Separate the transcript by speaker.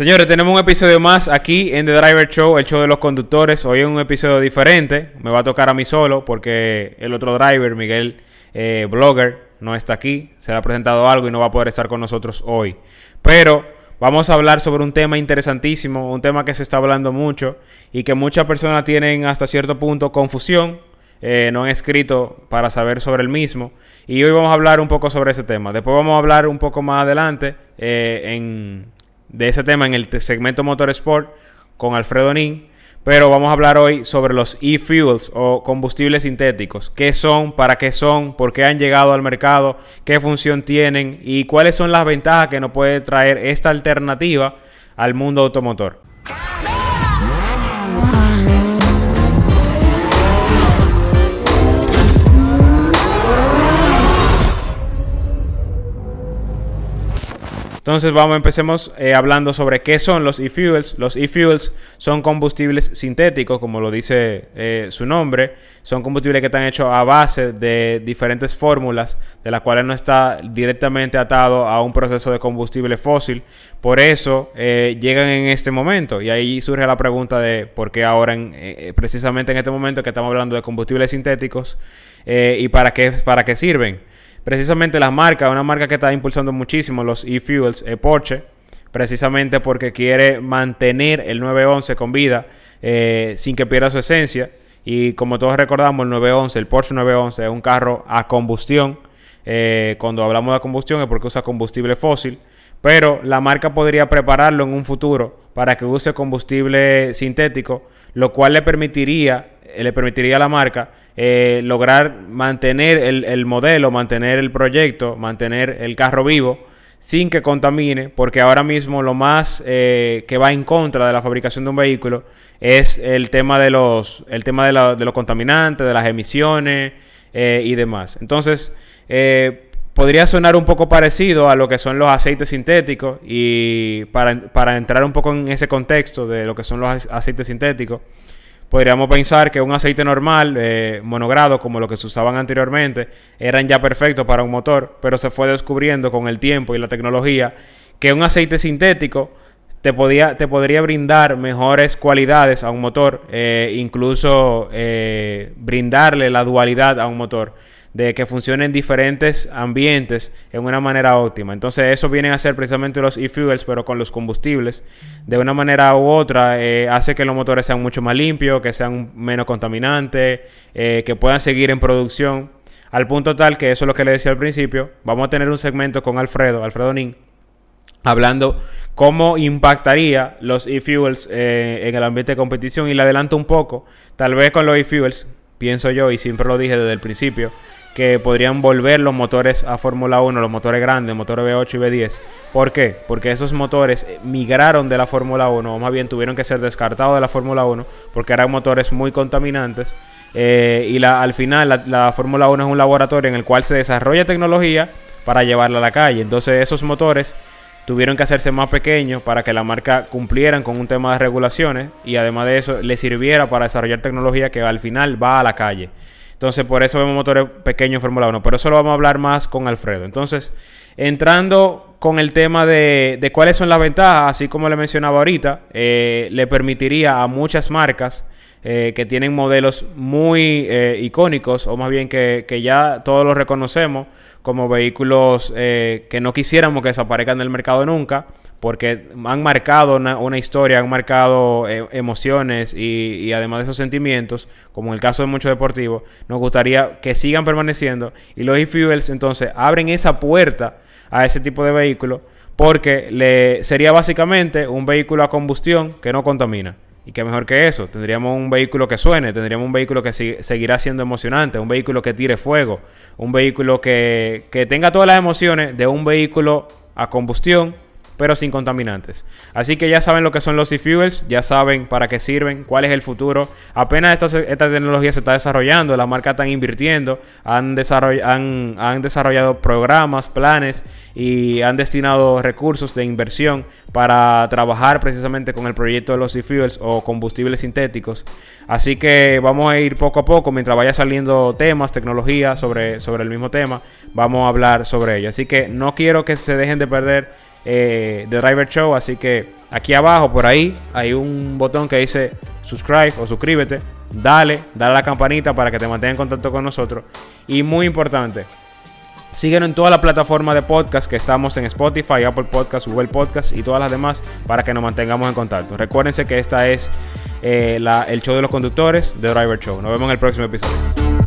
Speaker 1: Señores, tenemos un episodio más aquí en The Driver Show, el show de los conductores. Hoy es un episodio diferente. Me va a tocar a mí solo porque el otro driver, Miguel eh, Blogger, no está aquí. Se le ha presentado algo y no va a poder estar con nosotros hoy. Pero vamos a hablar sobre un tema interesantísimo, un tema que se está hablando mucho y que muchas personas tienen hasta cierto punto confusión. Eh, no han escrito para saber sobre el mismo. Y hoy vamos a hablar un poco sobre ese tema. Después vamos a hablar un poco más adelante eh, en de ese tema en el segmento Motorsport con Alfredo Nin. Pero vamos a hablar hoy sobre los e-fuels o combustibles sintéticos. ¿Qué son? ¿Para qué son? ¿Por qué han llegado al mercado? ¿Qué función tienen? ¿Y cuáles son las ventajas que nos puede traer esta alternativa al mundo automotor? Entonces vamos, empecemos eh, hablando sobre qué son los e-fuels. Los e-fuels son combustibles sintéticos, como lo dice eh, su nombre. Son combustibles que están hechos a base de diferentes fórmulas, de las cuales no está directamente atado a un proceso de combustible fósil. Por eso eh, llegan en este momento. Y ahí surge la pregunta de por qué ahora, precisamente en este momento que estamos hablando de combustibles sintéticos, y para qué, para qué sirven precisamente las marcas, una marca que está impulsando muchísimo los e-fuels, eh, Porsche, precisamente porque quiere mantener el 911 con vida eh, sin que pierda su esencia. Y como todos recordamos, el 911, el Porsche 911 es un carro a combustión. Eh, cuando hablamos de combustión es porque usa combustible fósil. Pero la marca podría prepararlo en un futuro para que use combustible sintético, lo cual le permitiría, le permitiría a la marca eh, lograr mantener el, modelo, mantener el proyecto, mantener el carro vivo sin que contamine, porque ahora mismo lo más eh, que va en contra de la fabricación de un vehículo es el tema de los, el tema de, los contaminantes, de las emisiones eh, y demás. Entonces, podría sonar un poco parecido a lo que son los aceites sintéticos y para, para entrar un poco en ese contexto de lo que son los aceites sintéticos, podríamos pensar que un aceite normal, eh, monogrado, como lo que se usaban anteriormente, eran ya perfectos para un motor, pero se fue descubriendo con el tiempo y la tecnología que un aceite sintético te, podía, te podría brindar mejores cualidades a un motor, eh, incluso eh, brindarle la dualidad a un motor de que funcione en diferentes ambientes en una manera óptima. Entonces eso vienen a ser precisamente los e-fuels, pero con los combustibles. De una manera u otra eh, hace que los motores sean mucho más limpios, que sean menos contaminantes, eh, que puedan seguir en producción. Al punto tal que eso es lo que le decía al principio. Vamos a tener un segmento con Alfredo, Alfredo Nin, hablando cómo impactaría los e-fuels eh, en el ambiente de competición. Y le adelanto un poco, tal vez con los e-fuels, pienso yo, y siempre lo dije desde el principio, que podrían volver los motores a Fórmula 1, los motores grandes, motores V8 y V10. ¿Por qué? Porque esos motores migraron de la Fórmula 1, o más bien tuvieron que ser descartados de la Fórmula 1, porque eran motores muy contaminantes. Eh, y la, al final la, la Fórmula 1 es un laboratorio en el cual se desarrolla tecnología para llevarla a la calle. Entonces esos motores tuvieron que hacerse más pequeños para que la marca cumplieran con un tema de regulaciones y además de eso le sirviera para desarrollar tecnología que al final va a la calle. Entonces, por eso vemos motores pequeños en Fórmula 1. Pero eso lo vamos a hablar más con Alfredo. Entonces, entrando con el tema de, cuáles son las ventajas, así como le mencionaba ahorita, eh, le permitiría a muchas marcas eh, que tienen modelos muy eh, icónicos, o más bien que, que, ya todos los reconocemos como vehículos que no quisiéramos que desaparezcan del mercado nunca, porque han marcado una, historia, han marcado eh, emociones y, además de esos sentimientos, como en el caso de muchos deportivos, nos gustaría que sigan permaneciendo y los e-fuels entonces abren esa puerta a ese tipo de vehículo porque le sería básicamente un vehículo a combustión que no contamina. Y que mejor que eso, tendríamos un vehículo que suene, tendríamos un vehículo que seguirá siendo emocionante, un vehículo que tire fuego, un vehículo que, que tenga todas las emociones de un vehículo a combustión pero sin contaminantes. Así que ya saben lo que son los e-fuels, ya saben para qué sirven, cuál es el futuro. Apenas esta, esta tecnología se está desarrollando, las marcas están invirtiendo, han, han, han desarrollado programas, planes y han destinado recursos de inversión para trabajar precisamente con el proyecto de los e-fuels o combustibles sintéticos. Así que vamos a ir poco a poco mientras vaya saliendo temas, tecnología sobre, sobre el mismo tema, vamos a hablar sobre ello. Así que no quiero que se dejen de perder eh, The Driver Show. Así que aquí abajo, por ahí, hay un botón que dice subscribe o suscríbete. Dale, dale a la campanita para que te mantenga en contacto con nosotros. Y muy importante, Síguenos en todas las plataformas de podcast que estamos en Spotify, Apple Podcast, Google Podcast y todas las demás para que nos mantengamos en contacto. Recuérdense que esta es eh, el show de los conductores de Driver Show. Nos vemos en el próximo episodio.